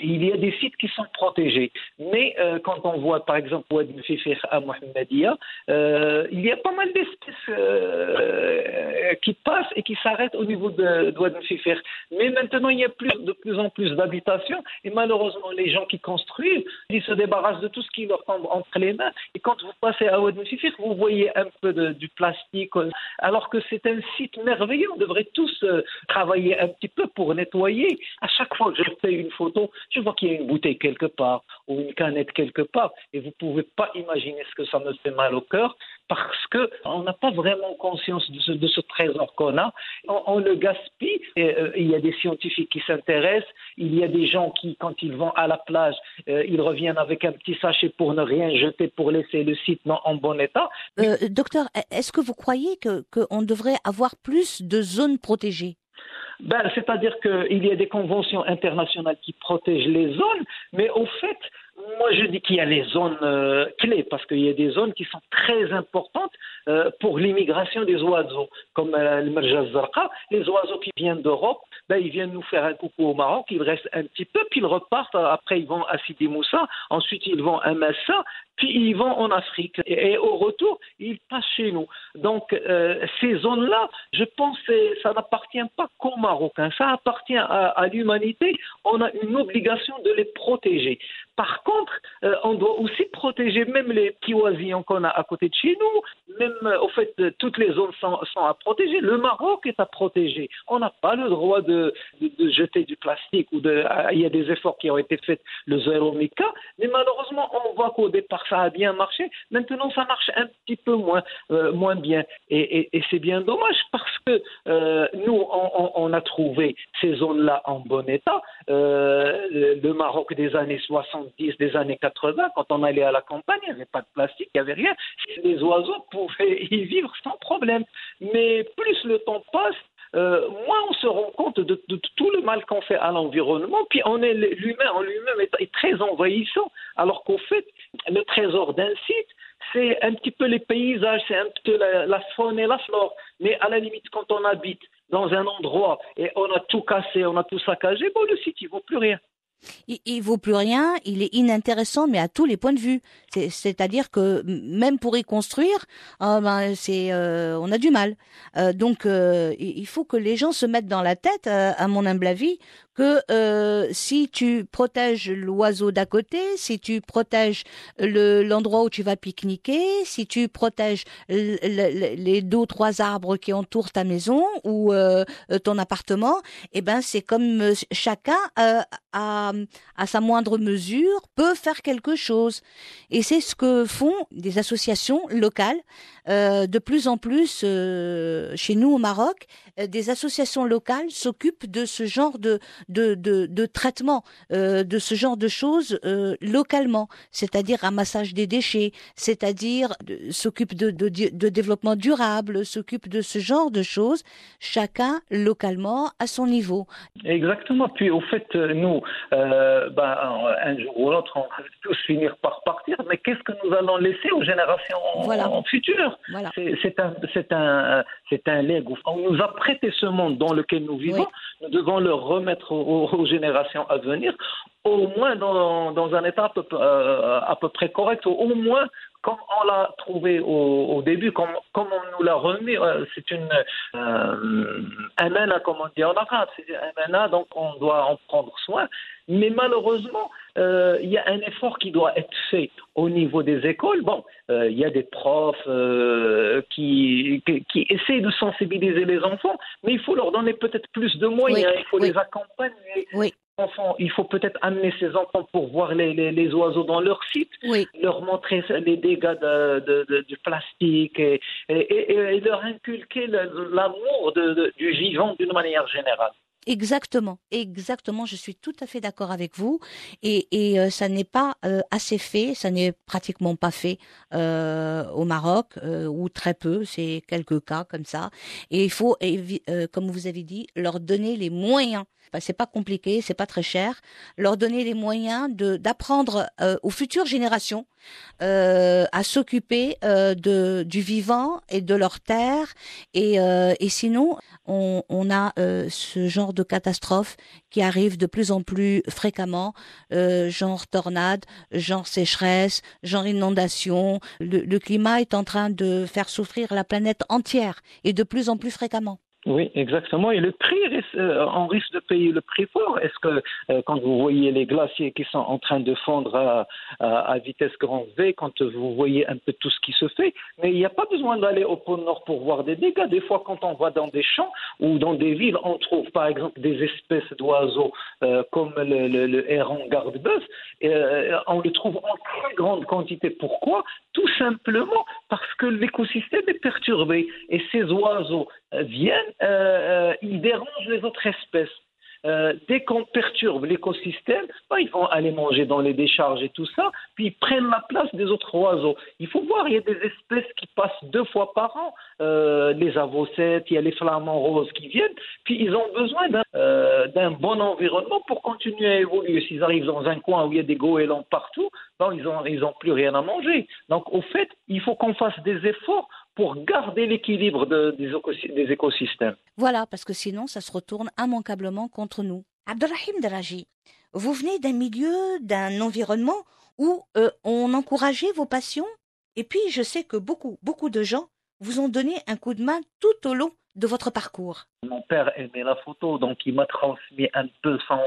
Il y a des sites qui sont protégés. Mais euh, quand on voit par exemple Ouad Mfifir à Mohammedia, euh, il y a pas mal d'espèces qui passent et qui s'arrêtent au niveau de, de. Mais maintenant, il y a plus, de plus en plus d'habitations et malheureusement, les gens qui construisent, ils se débarrassent de tout ce qui leur tombe entre les mains. Et quand vous passez à Ouad Mfifir, vous voyez un peu du plastique, alors que c'est un site merveilleux. On devrait tous travailler un petit peu pour nettoyer. À chaque fois que je fais une photo, je vois qu'il y a une bouteille quelque part ou une canette quelque part. Et vous ne pouvez pas imaginer ce que ça me fait mal au cœur parce qu'on n'a pas vraiment conscience de ce, de ce trésor qu'on a. On, le gaspille. Et, euh, il y a des scientifiques qui s'intéressent. Il y a des gens qui, quand ils vont à la plage, euh, ils reviennent avec un petit sachet pour ne rien jeter, pour laisser le site en bon état. Euh, docteur, est-ce que vous croyez qu'on devrait avoir plus de zones protégées? Ben, C'est-à-dire qu'il y a des conventions internationales qui protègent les zones, mais au fait, moi, je dis qu'il y a les zones euh, clés, parce qu'il y a des zones qui sont très importantes euh, pour l'immigration des oiseaux, comme euh, le Zarqa. Les oiseaux qui viennent d'Europe, ben, ils viennent nous faire un coucou au Maroc, ils restent un petit peu, puis ils repartent. Après, ils vont à Sidi Moussa, ensuite, ils vont à Massa, puis ils vont en Afrique. Et, au retour, ils passent chez nous. Donc, ces zones-là, je pense que ça n'appartient pas qu'aux Marocains, ça appartient à, l'humanité. On a une obligation de les protéger. Par contre, euh, on doit aussi protéger même les petits oisillons qu'on a à côté de chez nous. Même, euh, au fait, euh, toutes les zones sont, à protéger. Le Maroc est à protéger. On n'a pas le droit de, jeter du plastique ou de. Il y a des efforts qui ont été faits, le zéro mica, mais malheureusement, on voit qu'au départ ça a bien marché. Maintenant, ça marche un petit peu moins, moins bien, et, c'est bien dommage parce que nous, on, a trouvé ces zones-là en bon état. le Maroc des années 60 des années 80, quand on allait à la campagne, il n'y avait pas de plastique, il n'y avait rien. Les oiseaux pouvaient y vivre sans problème. Mais plus le temps passe, euh, moins on se rend compte de, tout le mal qu'on fait à l'environnement, puis on est l'humain en lui-même est, très envahissant, alors qu'au fait, le trésor d'un site, c'est un petit peu les paysages, c'est un peu la, la, faune et la flore. Mais à la limite, quand on habite dans un endroit et on a tout cassé, on a tout saccagé, bon, le site, il vaut plus rien. Il, il vaut plus rien, il est inintéressant, mais à tous les points de vue. C'est-à-dire que même pour y construire, ah ben c'est, euh, on a du mal. Euh, donc euh, il faut que les gens se mettent dans la tête, à mon humble avis, que euh, si tu protèges l'oiseau d'à côté, si tu protèges le, l'endroit où tu vas pique-niquer, si tu protèges les deux trois arbres qui entourent ta maison ou euh, ton appartement, eh ben c'est comme euh, chacun euh, à, à sa moindre mesure peut faire quelque chose. Et c'est ce que font des associations locales. Euh, de plus en plus, chez nous au Maroc, des associations locales s'occupent de ce genre de, de, de, de traitement euh, de ce genre de choses euh, localement, c'est-à-dire ramassage des déchets, c'est-à-dire s'occupe de, de, de, développement durable, s'occupe de ce genre de choses, chacun localement à son niveau. Exactement. Puis au fait, euh, nous, euh, ben, un jour ou l'autre, on va tous finir par partir, mais qu'est-ce que nous allons laisser aux générations voilà. futures voilà. C'est un, c'est un, c'est un legs. On nous a prêté ce monde dans lequel nous vivons. Nous devons le remettre aux, générations à venir, au moins dans, dans un état à peu, euh, à peu, près correct, au moins comme on l'a trouvé au, au, début, comme, comme on nous l'a remis, euh, c'est une euh, un comme on dit en arabe, c'est un donc on doit en prendre soin. Mais malheureusement, euh, il y a un effort qui doit être fait au niveau des écoles. Bon, euh, il y a des profs euh, qui, qui, qui essaient de sensibiliser les enfants, mais il faut leur donner peut-être plus de moyens, Oui, il faut oui. les accompagner. Oui. Enfants, il faut peut-être amener ces enfants pour voir les, les, les oiseaux dans leur site, leur montrer les dégâts de, de- de- du plastique et, et, et- et leur inculquer l'amour du vivant d'une manière générale. Exactement, exactement. Je suis tout à fait d'accord avec vous. Et, et euh, ça n'est pas euh, assez fait, ça n'est pratiquement pas fait euh, au Maroc, euh, ou très peu. C'est quelques cas comme ça. Et il faut, euh, comme vous avez dit, leur donner les moyens. Enfin, c'est pas compliqué, c'est pas très cher. Leur donner les moyens de d'apprendre euh, aux futures générations à s'occuper de du vivant et de leur terre. Et, et sinon, on, on a ce genre de catastrophe qui arrive de plus en plus fréquemment, euh, genre tornade, genre sécheresse, genre inondation. Le, le climat est en train de faire souffrir la planète entière et de plus en plus fréquemment. Oui, exactement. Et le prix, risque- euh, on risque de payer le prix fort. Est-ce que euh, quand vous voyez les glaciers qui sont en train de fondre à, à- à vitesse grand V, quand vous voyez un peu tout ce qui se fait, mais il n'y a pas besoin d'aller au pôle Nord pour voir des dégâts. Des fois, quand on va dans des champs ou dans des villes, on trouve par exemple des espèces d'oiseaux euh, comme le, le- le héron garde-bœuf. Euh, on le trouve en très grande quantité. Pourquoi? Tout simplement parce que l'écosystème est perturbé et ces oiseaux euh, viennent, euh, euh, ils dérangent les autres espèces. Euh, dès qu'on perturbe l'écosystème, ben, ils vont aller manger dans les décharges et tout ça, puis ils prennent la place des autres oiseaux. Il faut voir, il y a des espèces qui passent deux fois par an, les avocettes, il y a les flamants roses qui viennent, puis ils ont besoin d'un bon environnement pour continuer à évoluer. S'ils arrivent dans un coin où il y a des goélands partout, ben, ils n'ont plus rien à manger. Donc, au fait, il faut qu'on fasse des efforts pour garder l'équilibre de- des, écosy- des écosystèmes. Voilà, parce que sinon, ça se retourne immanquablement contre nous. Abdelrahim Daraji, vous venez d'un milieu, d'un environnement où euh, on encourageait vos passions, et puis je sais que beaucoup, beaucoup de gens vous ont donné un coup de main tout au long de votre parcours. Mon père aimait la photo, donc il m'a transmis un peu son,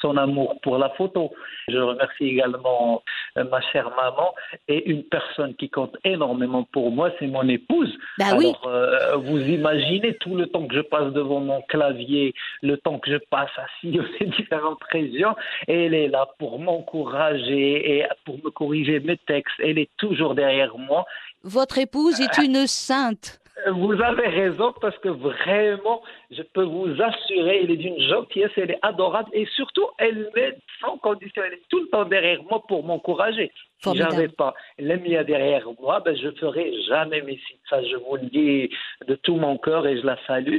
son amour pour la photo. Je remercie également euh, ma chère maman et une personne qui compte énormément pour moi, c'est mon épouse. Bah oui, Alors, euh, vous imaginez tout le temps que je passe devant mon clavier, le temps que je passe à sillonner différentes régions, et elle est là pour m'encourager et pour me corriger mes textes. Elle est toujours derrière moi. votre épouse est une sainte. Vous avez raison parce que vraiment, je peux vous assurer, elle est d'une gentillesse, elle est adorable et surtout, elle m'aide sans condition. Elle est tout le temps derrière moi pour m'encourager. Si j'avais pas l'AMIA derrière moi, ben, je ferais jamais mes sites. Ça, je vous le dis de tout mon cœur et je la salue.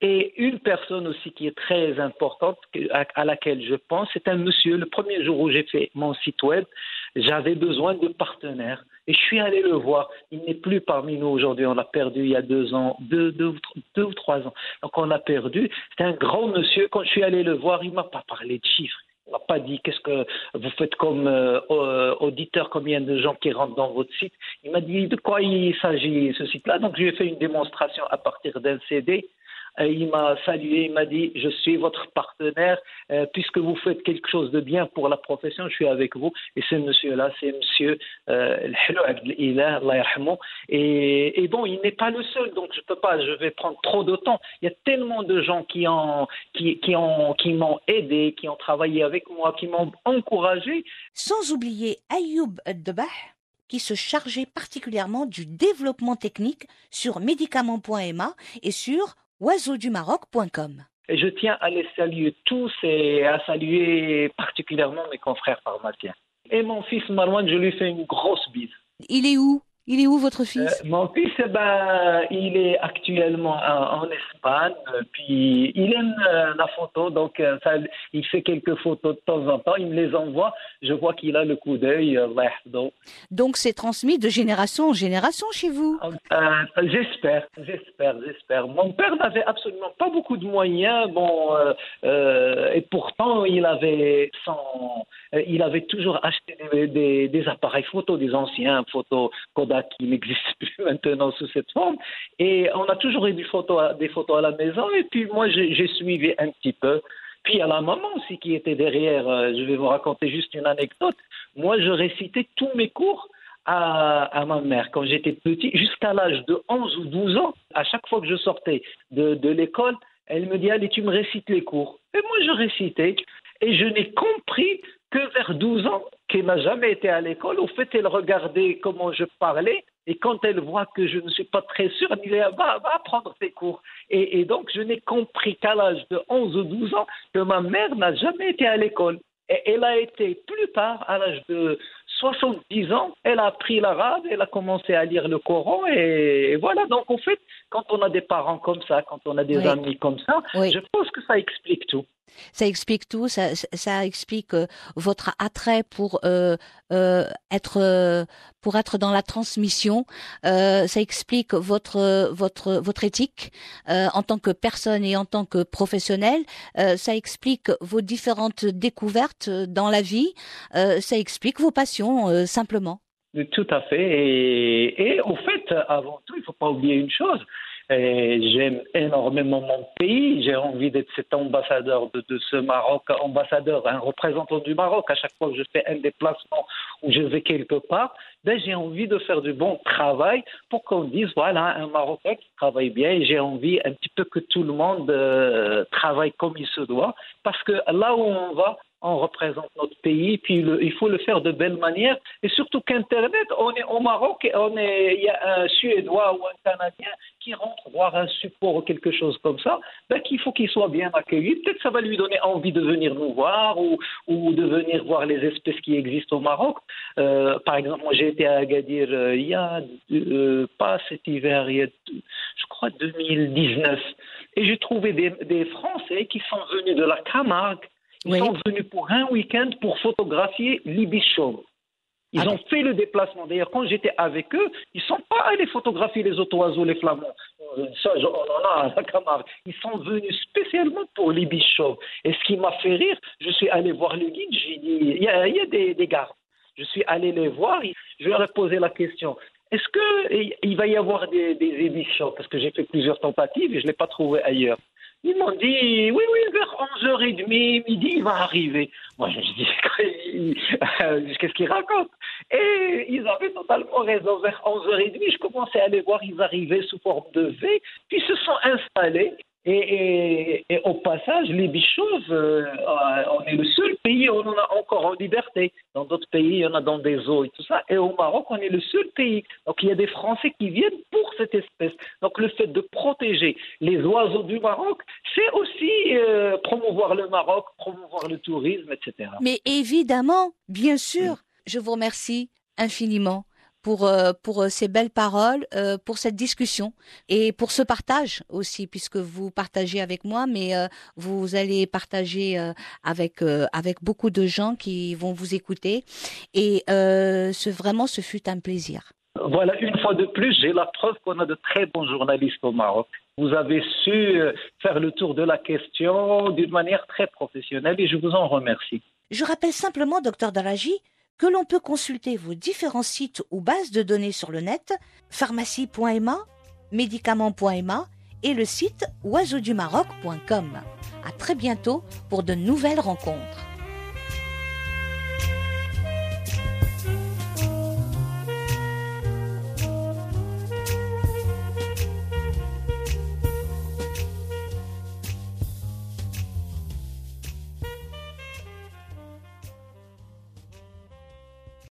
Et une personne aussi qui est très importante, à laquelle je pense, c'est un monsieur. Le premier jour où j'ai fait mon site web, j'avais besoin de partenaires. Et je suis allé le voir. Il n'est plus parmi nous aujourd'hui. On l'a perdu il y a deux ans, deux, deux, ou trois ans. Donc on l'a perdu. C'était un grand monsieur. Quand je suis allé le voir, il m'a pas parlé de chiffres. Il m'a pas dit qu'est-ce que vous faites comme euh, euh, auditeur, combien de gens qui rentrent dans votre site. Il m'a dit de quoi il s'agit ce site-là? Donc je lui ai fait une démonstration à partir d'un CD. Euh, il m'a salué, il m'a dit je suis votre partenaire euh, puisque vous faites quelque chose de bien pour la profession, je suis avec vous. Et ce monsieur-là, c'est monsieur euh. Et, et bon, il n'est pas le seul, donc je peux pas, je vais prendre trop de temps. Il y a tellement de gens qui ont, qui ont, qui m'ont aidé, qui ont travaillé avec moi, qui m'ont encouragé. Sans oublier Ayoub Debah, qui se chargeait particulièrement du développement technique sur médicaments.ma et sur oiseaudumaroc.com. Et je tiens à les saluer tous et à saluer particulièrement mes confrères pharmaciens. Et mon fils Marwan, je lui fais une grosse bise. Il est où? Il est où votre Euh, fils mon fils, eh ben, il est actuellement en, en Espagne, euh, puis il aime euh, la photo, donc euh, ça, il fait quelques photos de temps en temps, il me les envoie, je vois qu'il a le coup d'œil. euh. Donc c'est transmis de génération en génération chez vous. Euh, j'espère, j'espère, j'espère. Mon père n'avait absolument pas beaucoup de moyens, bon, euh, euh, et pourtant il avait son, euh, il avait toujours acheté des, des- des appareils photo, des anciens photos Kodak qui n'existent plus maintenant sous cette forme, et on a toujours eu des photos, à, à la maison, et puis moi j'ai suivi un petit peu. Puis a la maman aussi qui était derrière. Euh, je vais vous raconter juste une anecdote. Moi, je récitais tous mes cours à, à ma mère quand j'étais petit, jusqu'à l'âge de 11 ou 12 ans. À chaque fois que je sortais de, de l'école, elle me dit Allez, tu me récites les cours. Et moi, je récitais. Et je n'ai compris que vers 12 ans, qu'elle n'a jamais été à l'école. Au fait, elle regardait comment je parlais. Et quand elle voit que je ne suis pas très sûr, elle dit va, va prendre tes cours. Et, et donc, je n'ai compris qu'à l'âge de 11 ou 12 ans que ma mère n'a jamais été à l'école. Et elle a été plus tard, à l'âge de 70 ans, elle a appris l'arabe, elle a commencé à lire le Coran et, voilà. Donc en fait, quand on a des parents comme ça, quand on a des Oui. amis comme ça, Oui. je pense que ça explique tout. Ça explique tout, ça, explique euh, votre attrait pour euh, euh, être pour être dans la transmission. Ça explique votre votre votre éthique en tant que personne et en tant que professionnel. Ça explique vos différentes découvertes dans la vie. Ça explique vos passions simplement. Tout à fait. Et, et au fait, avant tout, il ne faut pas oublier une chose. J'aime énormément mon pays. J'ai envie d'être cet ambassadeur de, ce Maroc, ambassadeur, un représentant du Maroc. À chaque fois que je fais un déplacement ou je vais quelque part, ben, j'ai envie de faire du bon travail pour qu'on dise voilà un Marocain qui travaille bien. J'ai envie un petit peu que tout le monde euh, travaille comme il se doit, parce que là où on va, on représente notre pays, puis il faut le faire de belle manière. Et surtout qu'Internet, on est au Maroc, on est, il y a un Suédois ou un Canadien qui rentre voir un support ou quelque chose comme ça, ben qu'il faut qu'il soit bien accueilli. Peut-être ça va lui donner envie de venir nous voir ou, ou de venir voir les espèces qui existent au Maroc. Euh, par exemple, moi j'ai été à Agadir euh, il y a euh, pas cet hiver, il y a, je crois 2019, et j'ai trouvé des, des Français qui sont venus de la Camargue ils Oui. sont venus pour un week-end pour photographier l'Ibis-Show. Ils Ah ont fait le déplacement. D'ailleurs, quand j'étais avec eux, ils ne sont pas allés photographier les autres oiseaux, les flamands. Euh, Ça, on en a à la Camargue. Ils sont venus spécialement pour l'Ibis-Show. Et ce qui m'a fait rire, je suis allé voir le guide, j'ai dit, il y a, il y a des, des gardes. Je suis allé les voir, je leur ai posé la question. Est-ce qu'il il va y avoir des, des Parce que j'ai fait plusieurs tentatives et je ne l'ai pas trouvé ailleurs. Ils m'ont dit, oui, oui, vers 11h30, midi, il va arriver. Moi, je dis, qu'est-ce qu'ils racontent Et ils avaient totalement raison. Vers 11h30, je commençais à les voir, ils arrivaient sous forme de V, puis se sont installés. Et, au passage, les bichos, euh, euh, on est le seul pays où on en a encore en liberté. Dans d'autres pays, il y en a dans des eaux et tout ça. Et au Maroc, on est le seul pays. Donc il y a des Français qui viennent pour cette espèce. Donc le fait de protéger les oiseaux du Maroc, c'est aussi euh, promouvoir le Maroc, promouvoir le tourisme, etc. Mais évidemment, bien sûr, je vous remercie infiniment pour, euh, pour euh, ces belles paroles, euh, pour cette discussion et pour ce partage aussi, puisque vous partagez avec moi, mais vous allez partager avec, avec beaucoup de gens qui vont vous écouter. Et ce, vraiment, ce fut un plaisir. Voilà, une fois de plus, j'ai la preuve qu'on a de très bons journalistes au Maroc. Vous avez su faire le tour de la question d'une manière très professionnelle et je vous en remercie. Je rappelle simplement, docteur Daraji, que l'on peut consulter vos différents sites ou bases de données sur le net, pharmacie.ma, médicaments.ma et le site oiseaudumaroc.com. À très bientôt pour de nouvelles rencontres.